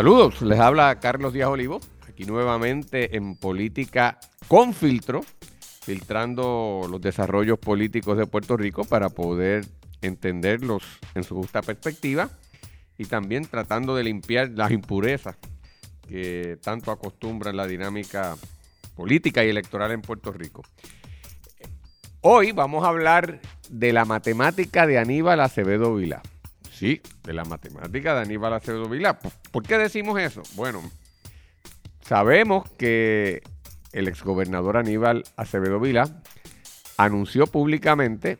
Saludos, les habla Carlos Díaz Olivo, aquí nuevamente en Política con Filtro, filtrando los desarrollos políticos de Puerto Rico para poder entenderlos en su justa perspectiva y también tratando de limpiar las impurezas que tanto acostumbran la dinámica política y electoral en Puerto Rico. Hoy vamos a hablar de la matemática de Aníbal Acevedo Vilá. Sí, de la matemática de Aníbal Acevedo Vilá. ¿Por qué decimos eso? Bueno, sabemos que el exgobernador Aníbal Acevedo Vilá anunció públicamente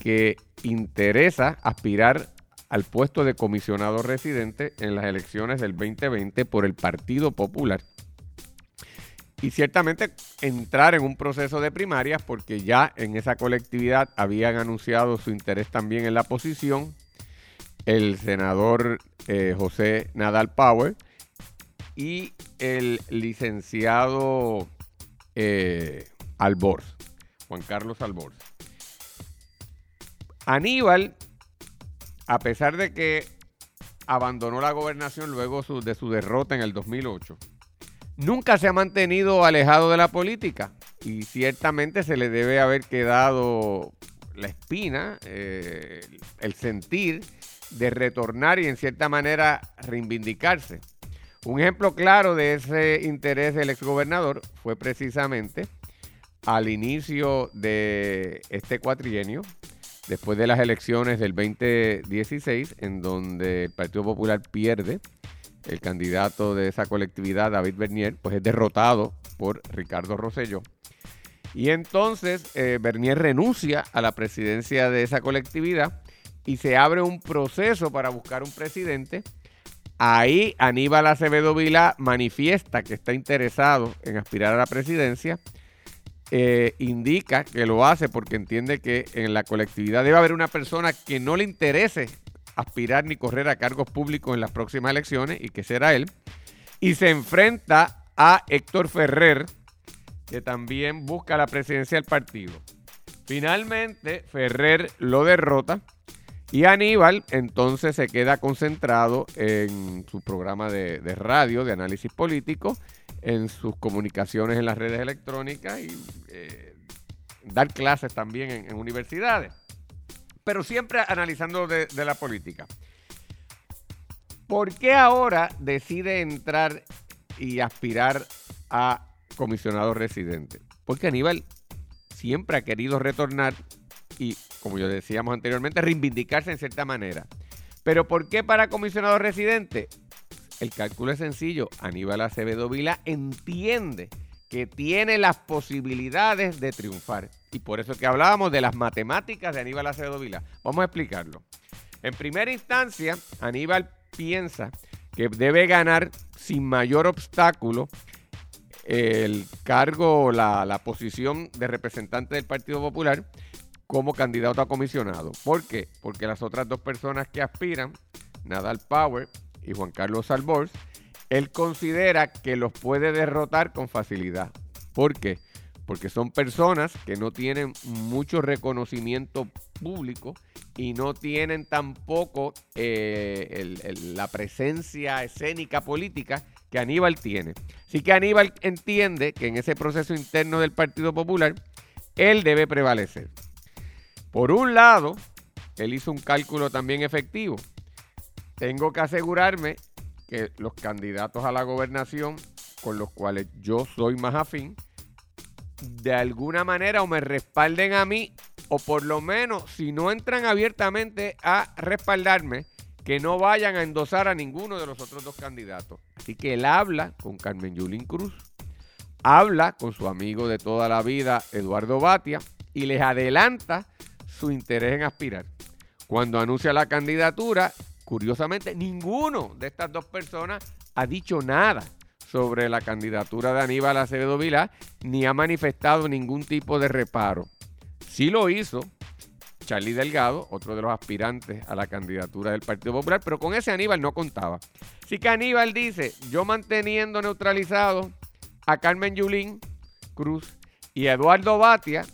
que interesa aspirar al puesto de comisionado residente en las elecciones del 2020 por el Partido Popular. Y ciertamente entrar en un proceso de primarias porque ya en esa colectividad habían anunciado su interés también en la posición el senador eh, José Nadal Power y el licenciado eh, Alborz, Juan Carlos Alborz. Aníbal, a pesar de que abandonó la gobernación luego de su derrota en el 2008, nunca se ha mantenido alejado de la política y ciertamente se le debe haber quedado la espina, eh, el sentir de retornar y en cierta manera reivindicarse. Un ejemplo claro de ese interés del exgobernador fue precisamente al inicio de este cuatrienio, después de las elecciones del 2016, en donde el Partido Popular pierde, el candidato de esa colectividad, David Bernier, pues es derrotado por Ricardo Rosselló. Y entonces eh, Bernier renuncia a la presidencia de esa colectividad y se abre un proceso para buscar un presidente. Ahí Aníbal Acevedo Vila manifiesta que está interesado en aspirar a la presidencia. Eh, indica que lo hace porque entiende que en la colectividad debe haber una persona que no le interese aspirar ni correr a cargos públicos en las próximas elecciones y que será él. Y se enfrenta a Héctor Ferrer, que también busca la presidencia del partido. Finalmente, Ferrer lo derrota y Aníbal entonces se queda concentrado en su programa de, radio de análisis político, en sus comunicaciones en las redes electrónicas y eh, dar clases también en, universidades, pero siempre analizando de, de la política. ¿Por qué ahora decide entrar y aspirar a comisionado residente? Porque Aníbal siempre ha querido retornar y, como yo decíamos anteriormente, reivindicarse en cierta manera. Pero ¿por qué para comisionado residente? El cálculo es sencillo. Aníbal Acevedo Vila entiende que tiene las posibilidades de triunfar. Y por eso que hablábamos de las matemáticas de Aníbal Acevedo Vila. Vamos a explicarlo. En primera instancia, Aníbal piensa que debe ganar sin mayor obstáculo el cargo, la, la posición de representante del Partido Popular como candidato a comisionado. ¿Por qué? Porque las otras dos personas que aspiran, Nadal Power y Juan Carlos Alborz, él considera que los puede derrotar con facilidad. ¿Por qué? Porque son personas que no tienen mucho reconocimiento público y no tienen tampoco eh, la presencia escénica política que Aníbal tiene. Así que Aníbal entiende que en ese proceso interno del Partido Popular, él debe prevalecer. Por un lado, él hizo un cálculo también efectivo. Tengo que asegurarme que los candidatos a la gobernación con los cuales yo soy más afín, de alguna manera o me respalden a mí, o por lo menos si no entran abiertamente a respaldarme, que no vayan a endosar a ninguno de los otros dos candidatos. Así que él habla con Carmen Yulín Cruz, habla con su amigo de toda la vida, Eduardo Batia, y les adelanta su interés en aspirar. Cuando anuncia la candidatura, curiosamente, ninguno de estas dos personas ha dicho nada sobre la candidatura de Aníbal Acevedo Vilá, ni ha manifestado ningún tipo de reparo. Sí lo hizo Charlie Delgado, otro de los aspirantes a la candidatura del Partido Popular, pero con ese Aníbal no contaba. Así que Aníbal dice, yo manteniendo neutralizado a Carmen Yulín Cruz y a Eduardo Batia,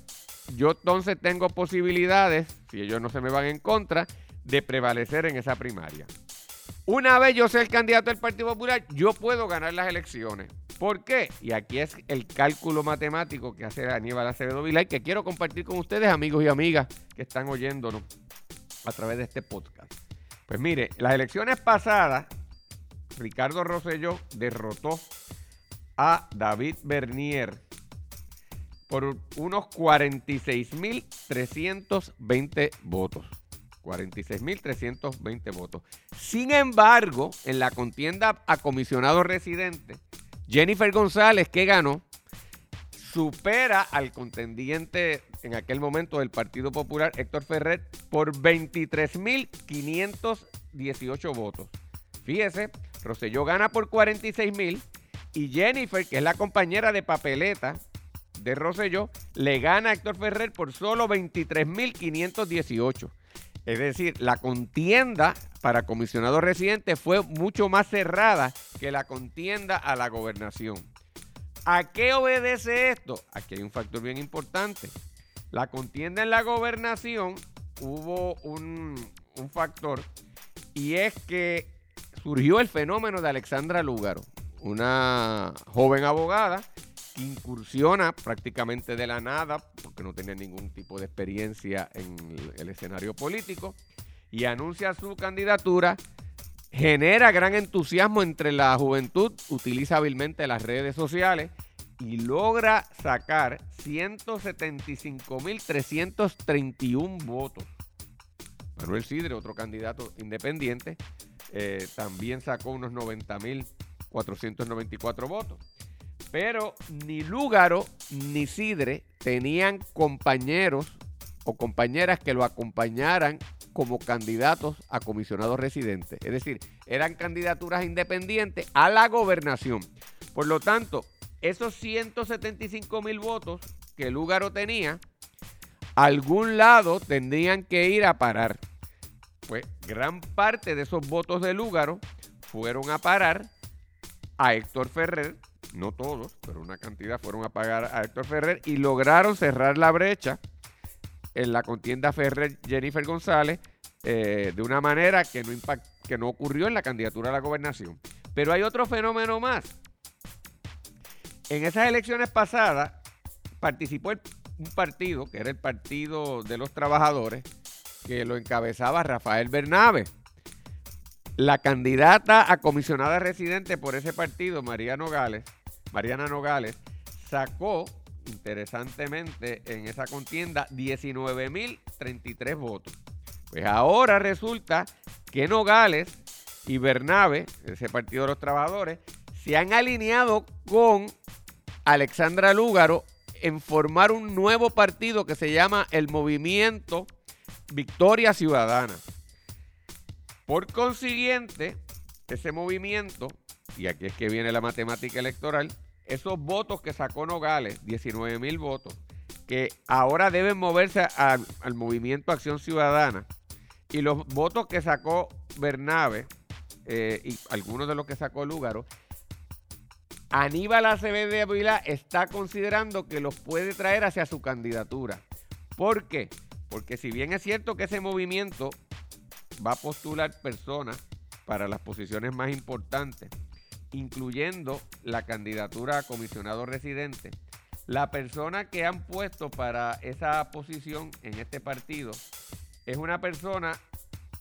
yo entonces tengo posibilidades, si ellos no se me van en contra, de prevalecer en esa primaria. Una vez yo sea el candidato del Partido Popular, yo puedo ganar las elecciones. ¿Por qué? Y aquí es el cálculo matemático que hace Aníbal Acevedo Vilay, que quiero compartir con ustedes, amigos y amigas que están oyéndonos a través de este podcast. Pues mire, las elecciones pasadas, Ricardo Rosselló derrotó a David Bernier por unos 46.320 votos. 46.320 votos. Sin embargo, en la contienda a comisionado residente, Jennifer González, que ganó, supera al contendiente en aquel momento del Partido Popular, Héctor Ferrer, por 23.518 votos. Fíjese, Roselló gana por 46.000 y Jennifer, que es la compañera de papeleta de Roselló, le gana a Héctor Ferrer por solo 23.518. Es decir, la contienda para comisionado residente fue mucho más cerrada que la contienda a la gobernación. ¿A qué obedece esto? Aquí hay un factor bien importante. La contienda en la gobernación hubo un, un factor y es que surgió el fenómeno de Alexandra Lúgaro, una joven abogada incursiona prácticamente de la nada, porque no tenía ningún tipo de experiencia en el escenario político, y anuncia su candidatura, genera gran entusiasmo entre la juventud, utiliza hábilmente las redes sociales y logra sacar 175.331 votos. Manuel Sidre, otro candidato independiente, eh, también sacó unos 90.494 votos. Pero ni Lúgaro ni Sidre tenían compañeros o compañeras que lo acompañaran como candidatos a comisionados residentes. Es decir, eran candidaturas independientes a la gobernación. Por lo tanto, esos 175 mil votos que Lúgaro tenía, algún lado tendrían que ir a parar. Pues gran parte de esos votos de Lúgaro fueron a parar a Héctor Ferrer, no todos, pero una cantidad fueron a pagar a Héctor Ferrer y lograron cerrar la brecha en la contienda Ferrer-Jennifer González eh, de una manera que no, que no ocurrió en la candidatura a la gobernación. Pero hay otro fenómeno más. En esas elecciones pasadas participó un partido, que era el Partido de los Trabajadores, que lo encabezaba Rafael Bernabe. La candidata a comisionada residente por ese partido, María Nogales, Mariana Nogales, sacó interesantemente en esa contienda 19.033 votos. Pues ahora resulta que Nogales y Bernabe, ese partido de los trabajadores, se han alineado con Alexandra Lúgaro en formar un nuevo partido que se llama el Movimiento Victoria Ciudadana. Por consiguiente, ese movimiento y aquí es que viene la matemática electoral, esos votos que sacó Nogales, 19 mil votos, que ahora deben moverse al, movimiento Acción Ciudadana, y los votos que sacó Bernabe, eh, y algunos de los que sacó Lúgaro, Aníbal Acevedo de Avila está considerando que los puede traer hacia su candidatura. ¿Por qué? Porque si bien es cierto que ese movimiento va a postular personas para las posiciones más importantes, incluyendo la candidatura a comisionado residente, la persona que han puesto para esa posición en este partido es una persona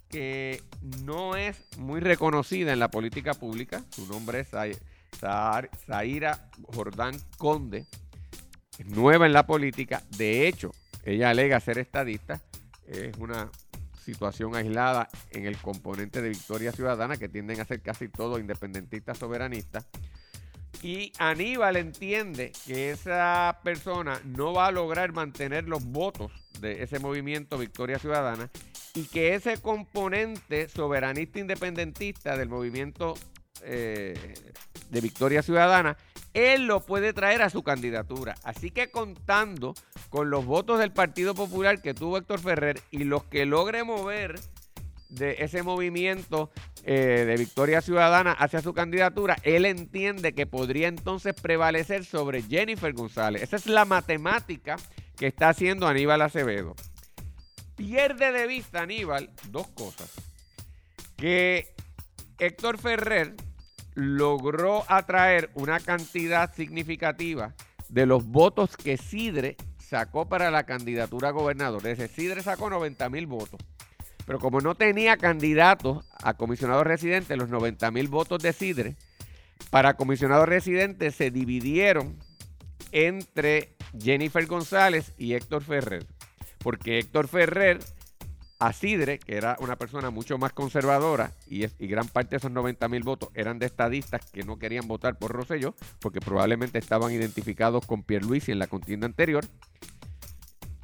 que no es muy reconocida en la política pública. Su nombre es Zaira Jordán Conde. Es nueva en la política. De hecho, ella alega ser estadista. Es una situación aislada en el componente de Victoria Ciudadana, que tienden a ser casi todos independentistas soberanistas. Y Aníbal entiende que esa persona no va a lograr mantener los votos de ese movimiento Victoria Ciudadana y que ese componente soberanista independentista del movimiento eh, de Victoria Ciudadana, él lo puede traer a su candidatura. Así que contando con los votos del Partido Popular que tuvo Héctor Ferrer y los que logre mover de ese movimiento eh, de Victoria Ciudadana hacia su candidatura, él entiende que podría entonces prevalecer sobre Jennifer González. Esa es la matemática que está haciendo Aníbal Acevedo. Pierde de vista Aníbal dos cosas. Que Héctor Ferrer logró atraer una cantidad significativa de los votos que Sidre sacó para la candidatura a gobernador. Desde Sidre sacó 90 mil votos. Pero como no tenía candidatos a comisionado residente, los 90 mil votos de Sidre para comisionado residente se dividieron entre Jennifer González y Héctor Ferrer. Porque Héctor Ferrer a Sidre, que era una persona mucho más conservadora, y, gran parte de esos 90 mil votos eran de estadistas que no querían votar por Rosselló, porque probablemente estaban identificados con Pierluisi en la contienda anterior,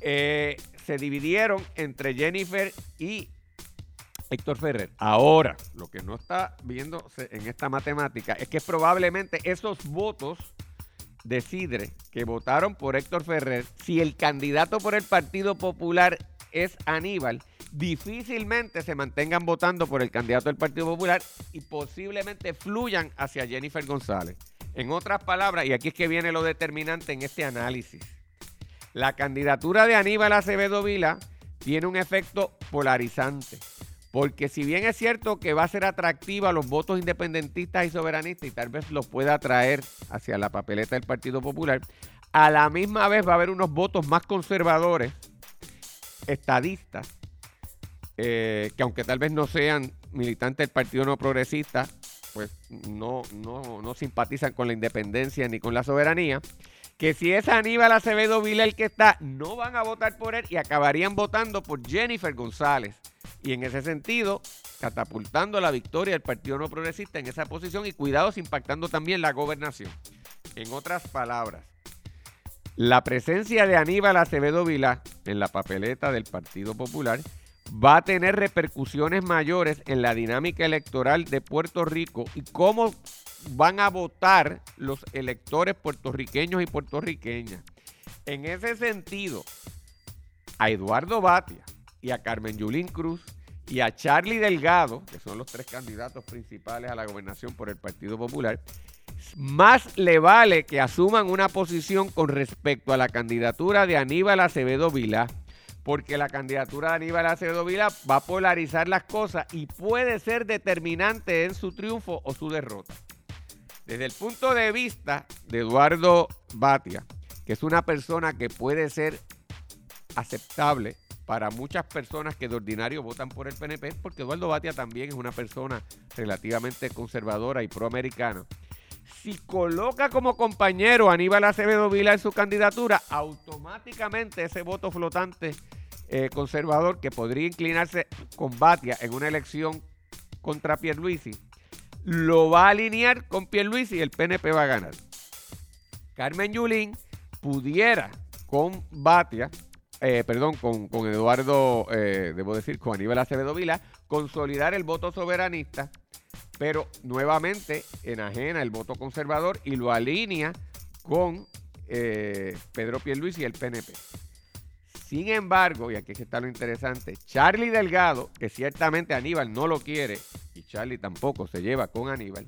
eh, se dividieron entre Jennifer y Héctor Ferrer. Ahora, lo que no está viendo en esta matemática es que probablemente esos votos de Sidre que votaron por Héctor Ferrer, si el candidato por el Partido Popular es Aníbal, difícilmente se mantengan votando por el candidato del Partido Popular y posiblemente fluyan hacia Jennifer González. En otras palabras, y aquí es que viene lo determinante en este análisis, la candidatura de Aníbal Acevedo Vila tiene un efecto polarizante. Porque si bien es cierto que va a ser atractiva los votos independentistas y soberanistas y tal vez los pueda atraer hacia la papeleta del Partido Popular, a la misma vez va a haber unos votos más conservadores, estadistas, eh, que aunque tal vez no sean militantes del Partido No Progresista, pues no, no, no simpatizan con la independencia ni con la soberanía, que si es Aníbal Acevedo Vila el que está, no van a votar por él y acabarían votando por Jennifer González. Y en ese sentido, catapultando la victoria del Partido No Progresista en esa posición y cuidados impactando también la gobernación. En otras palabras, la presencia de Aníbal Acevedo Vila en la papeleta del Partido Popular va a tener repercusiones mayores en la dinámica electoral de Puerto Rico y cómo van a votar los electores puertorriqueños y puertorriqueñas. En ese sentido, a Eduardo Batia y a Carmen Yulín Cruz y a Charlie Delgado, que son los tres candidatos principales a la gobernación por el Partido Popular, más le vale que asuman una posición con respecto a la candidatura de Aníbal Acevedo Vilá porque la candidatura de Aníbal Acevedo Vila va a polarizar las cosas y puede ser determinante en su triunfo o su derrota. Desde el punto de vista de Eduardo Batia, que es una persona que puede ser aceptable para muchas personas que de ordinario votan por el PNP, porque Eduardo Batia también es una persona relativamente conservadora y proamericana. Si coloca como compañero a Aníbal Acevedo Vila en su candidatura, automáticamente ese voto flotante eh, conservador que podría inclinarse con Batia en una elección contra Pierluisi, lo va a alinear con Pierluisi y el PNP va a ganar. Carmen Yulín pudiera con Batia, eh, perdón, con, Eduardo, eh, debo decir, con Aníbal Acevedo Vila, consolidar el voto soberanista, pero nuevamente enajena el voto conservador y lo alinea con Pedro Pierluisi y el PNP. Sin embargo, y aquí está lo interesante, Charlie Delgado, que ciertamente Aníbal no lo quiere, y Charlie tampoco se lleva con Aníbal,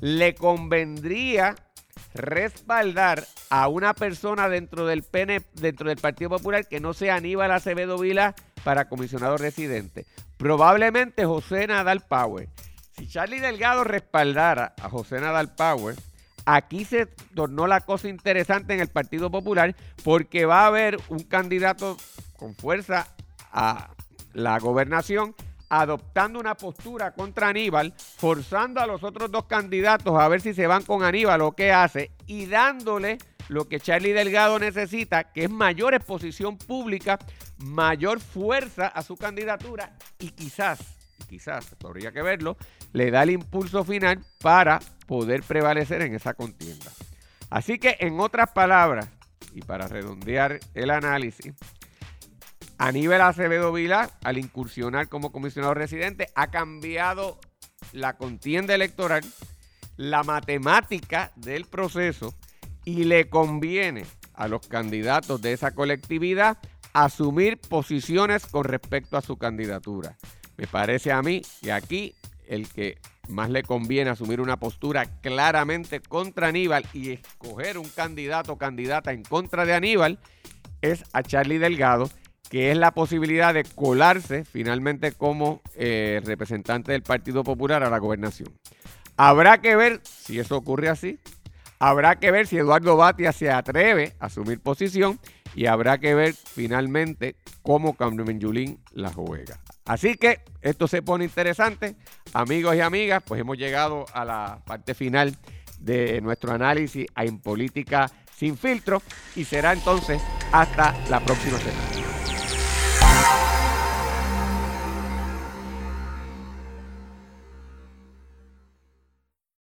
le convendría respaldar a una persona dentro del PN, dentro del Partido Popular que no sea Aníbal Acevedo Vila para comisionado residente. Probablemente José Nadal Power. Si Charlie Delgado respaldara a José Nadal Power, Aquí se tornó la cosa interesante en el Partido Popular porque va a haber un candidato con fuerza a la gobernación adoptando una postura contra Aníbal, forzando a los otros dos candidatos a ver si se van con Aníbal o qué hace y dándole lo que Charlie Delgado necesita, que es mayor exposición pública, mayor fuerza a su candidatura y quizás, quizás, habría que verlo, le da el impulso final para poder prevalecer en esa contienda. Así que, en otras palabras, y para redondear el análisis, Aníbal Acevedo Vila, al incursionar como comisionado residente, ha cambiado la contienda electoral, la matemática del proceso y le conviene a los candidatos de esa colectividad asumir posiciones con respecto a su candidatura. Me parece a mí que aquí el que más le conviene asumir una postura claramente contra Aníbal y escoger un candidato o candidata en contra de Aníbal es a Charlie Delgado, que es la posibilidad de colarse finalmente como eh, representante del Partido Popular a la gobernación. Habrá que ver si eso ocurre así. Habrá que ver si Eduardo Batia se atreve a asumir posición y habrá que ver finalmente cómo Carmen Yulín la juega. Así que esto se pone interesante. Amigos y amigas, pues hemos llegado a la parte final de nuestro análisis en política sin filtro y será entonces hasta la próxima semana.